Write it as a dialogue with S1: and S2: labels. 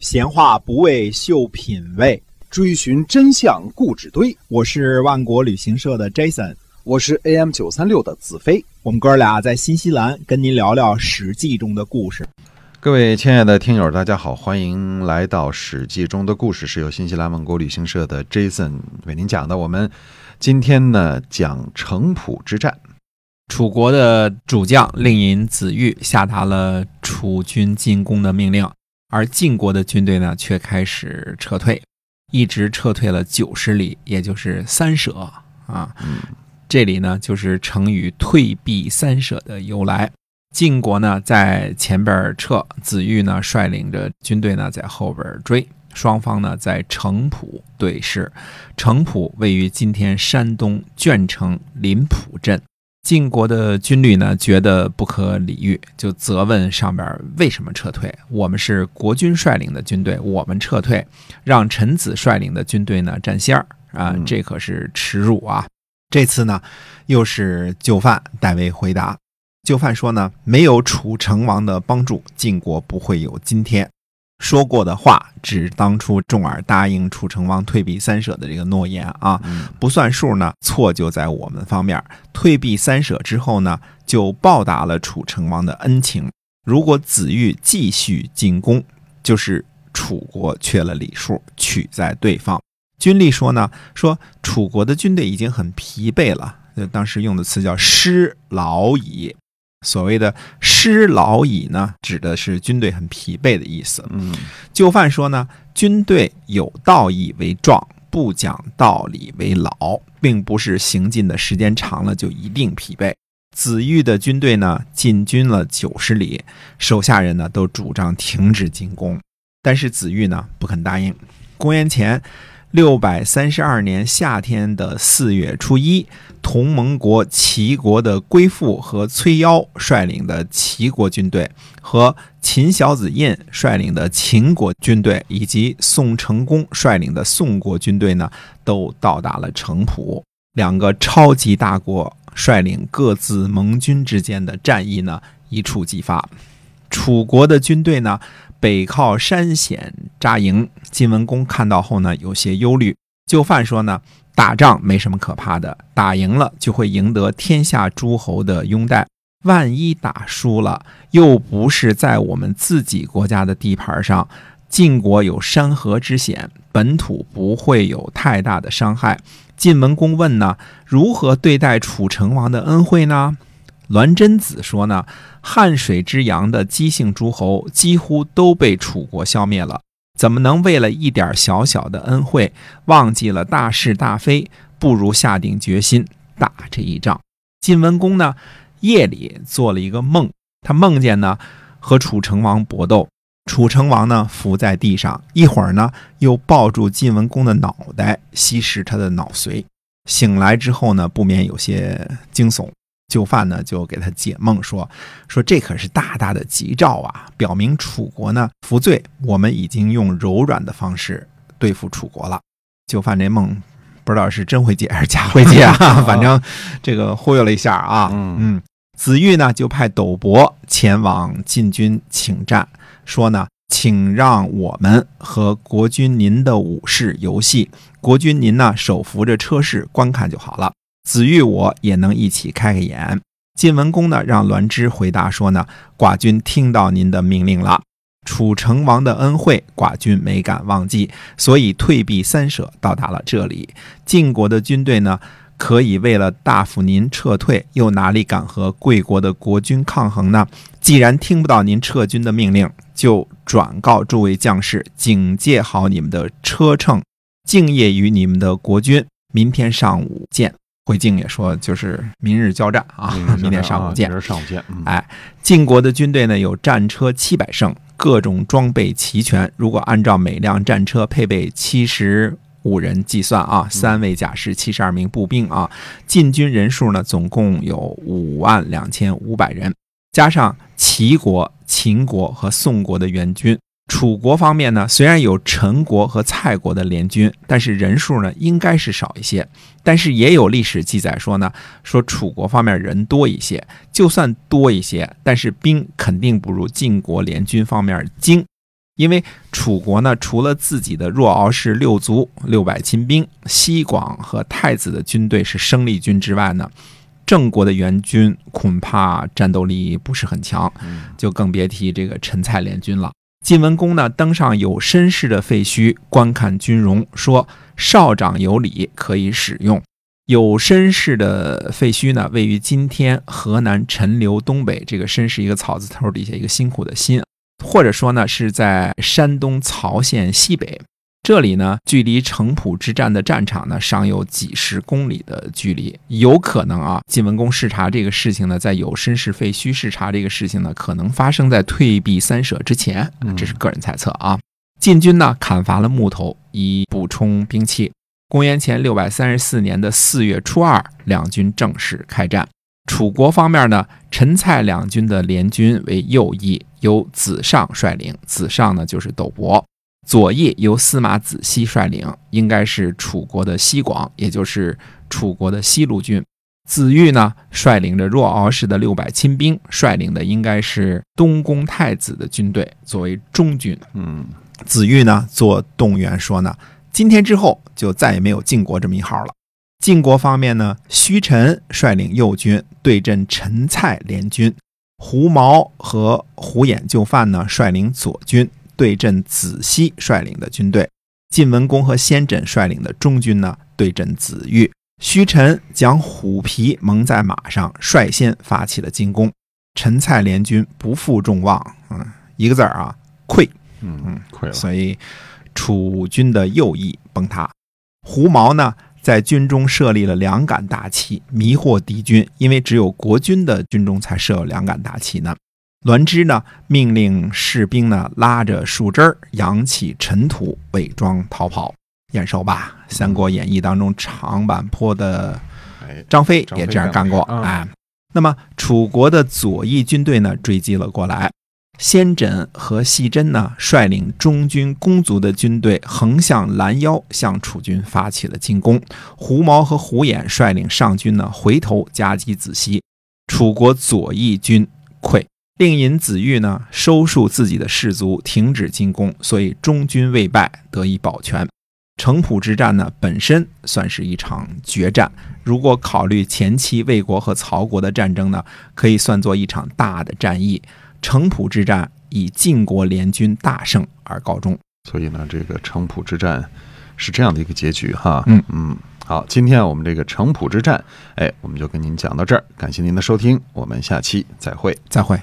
S1: 闲话不为秀品味，
S2: 追寻真相故纸堆。
S1: 我是万国旅行社的 Jason，
S2: 我是 AM 九三六的子飞。
S1: 我们哥俩在新西兰跟您聊聊《史记》中的故事。
S3: 各位亲爱的听友，大家好，欢迎来到《史记》中的故事，是由新西兰万国旅行社的 Jason 为您讲的。我们今天呢讲城濮之战。
S4: 楚国的主将令尹子玉下达了楚军进攻的命令，而晋国的军队呢却开始撤退，一直撤退了九十里，也就是三舍啊。这里呢就是成语“退避三舍”的由来。晋国呢在前边撤，子玉呢率领着军队呢在后边追，双方呢在城濮对视。城濮位于今天山东鄄城临浦镇。晋国的军旅呢，觉得不可理喻，就责问上边为什么撤退？我们是国君率领的军队，我们撤退，让臣子率领的军队呢占先儿啊，这可是耻辱啊！这次呢，又是就范代为回答。就范说呢，没有楚成王的帮助，晋国不会有今天。说过的话，指当初重耳答应楚成王退避三舍的这个诺言啊，不算数呢，错就在我们方面。退避三舍之后呢，就报答了楚成王的恩情。如果子玉继续进攻，就是楚国缺了礼数，取在对方。军力说呢，说楚国的军队已经很疲惫了，当时用的词叫失劳矣。所谓的失劳矣呢，指的是军队很疲惫的意思。
S3: 嗯，
S4: 就范说呢，军队有道义为壮，不讲道理为老，并不是行进的时间长了就一定疲惫。子玉的军队呢，进军了九十里，手下人呢都主张停止进攻，但是子玉呢不肯答应。公元前。六百三十二年夏天的四月初一，同盟国齐国的归附和崔夭率领的齐国军队，和秦小子印率领的秦国军队，以及宋成功率领的宋国军队呢，都到达了城濮。两个超级大国率领各自盟军之间的战役呢，一触即发。楚国的军队呢？北靠山险扎营，晋文公看到后呢，有些忧虑。就范说呢，打仗没什么可怕的，打赢了就会赢得天下诸侯的拥戴。万一打输了，又不是在我们自己国家的地盘上，晋国有山河之险，本土不会有太大的伤害。晋文公问呢，如何对待楚成王的恩惠呢？栾真子说呢，汉水之阳的姬姓诸侯几乎都被楚国消灭了，怎么能为了一点小小的恩惠，忘记了大是大非？不如下定决心打这一仗。晋文公呢，夜里做了一个梦，他梦见呢和楚成王搏斗，楚成王呢伏在地上，一会儿呢又抱住晋文公的脑袋，吸食他的脑髓。醒来之后呢，不免有些惊悚。就范呢，就给他解梦说：“说这可是大大的吉兆啊，表明楚国呢服罪，我们已经用柔软的方式对付楚国了。”就范这梦不知道是真会解还是假会解啊，反正这个忽悠了一下啊。嗯嗯，子玉呢就派斗伯前往晋军请战，说呢，请让我们和国君您的武士游戏，国君您呢手扶着车室观看就好了。子玉我也能一起开开眼。晋文公呢，让栾枝回答说呢，寡君听到您的命令了。楚成王的恩惠，寡君没敢忘记，所以退避三舍，到达了这里。晋国的军队呢，可以为了大夫您撤退，又哪里敢和贵国的国君抗衡呢？既然听不到您撤军的命令，就转告诸位将士，警戒好你们的车乘，敬业于你们的国君。明天上午见。回敬也说，就是明日交战啊，明天上午见。
S3: 明日上午见。
S4: 哎，晋国的军队呢有战车七百乘，各种装备齐全。如果按照每辆战车配备七十五人计算啊，三位甲士，七十二名步兵啊，晋军人数呢总共有五万两千五百人，加上齐国、秦国和宋国的援军。楚国方面呢，虽然有陈国和蔡国的联军，但是人数呢应该是少一些。但是也有历史记载说呢，说楚国方面人多一些，就算多一些，但是兵肯定不如晋国联军方面精。因为楚国呢，除了自己的若敖氏六族六百亲兵，西广和太子的军队是生力军之外呢，郑国的援军恐怕战斗力不是很强，就更别提这个陈蔡联军了。晋文公呢，登上有绅士的废墟观看军容，说少长有礼，可以使用。有绅士的废墟呢，位于今天河南陈留东北。这个绅是一个草字头底下一个辛苦的辛，或者说呢是在山东曹县西北。这里呢，距离城濮之战的战场呢，尚有几十公里的距离。有可能啊，晋文公视察这个事情呢，在有申氏废墟视察这个事情呢，可能发生在退避三舍之前。这是个人猜测啊。晋军呢，砍伐了木头以补充兵器。公元前六百三十四年的四月初二，两军正式开战。楚国方面呢，陈蔡两军的联军为右翼，由子上率领。子上呢就是斗伯。左翼由司马子西率领，应该是楚国的西广，也就是楚国的西路军。子玉呢率领着若敖氏的六百亲兵，率领的应该是东宫太子的军队，作为中军。
S3: 嗯，
S4: 子玉呢做动员说呢。今天之后就再也没有晋国这么一号了。晋国方面呢，虚陈率领右军对阵陈蔡联军，胡毛和胡衍就范呢率领左军对阵子西率领的军队。晋文公和先轸率领的中军呢对阵子玉。虚臣将虎皮蒙在马上，率先发起了进攻。陈蔡联军不负众望，嗯，一个字儿啊，溃。
S3: 嗯嗯，溃了。
S4: 所以。楚军的右翼崩塌，胡毛呢在军中设立了两杆大旗，迷惑敌军。因为只有国军的军中才设有两杆大旗呢。栾枝呢命令士兵呢拉着树枝儿扬起尘土，伪装逃跑。眼熟吧？《三国演义》当中长坂坡的张飞也这样干过。哎，那么楚国的左翼军队呢追击了过来。先轸和细真呢，率领中军公族的军队横向拦腰，向楚军发起了进攻。胡毛和胡衍率领上军呢，回头夹击子西，楚国左翼军溃。令尹子玉呢，收束自己的士卒，停止进攻，所以中军未败，得以保全。城濮之战呢，本身算是一场决战。如果考虑前期魏国和曹国的战争呢，可以算作一场大的战役。城濮之战以晋国联军大胜而告终，
S3: 所以呢，这个城濮之战是这样的一个结局哈。
S4: 嗯
S3: 嗯，好，今天我们这个城濮之战，哎，我们就跟您讲到这儿，感谢您的收听，我们下期再会，
S4: 再会。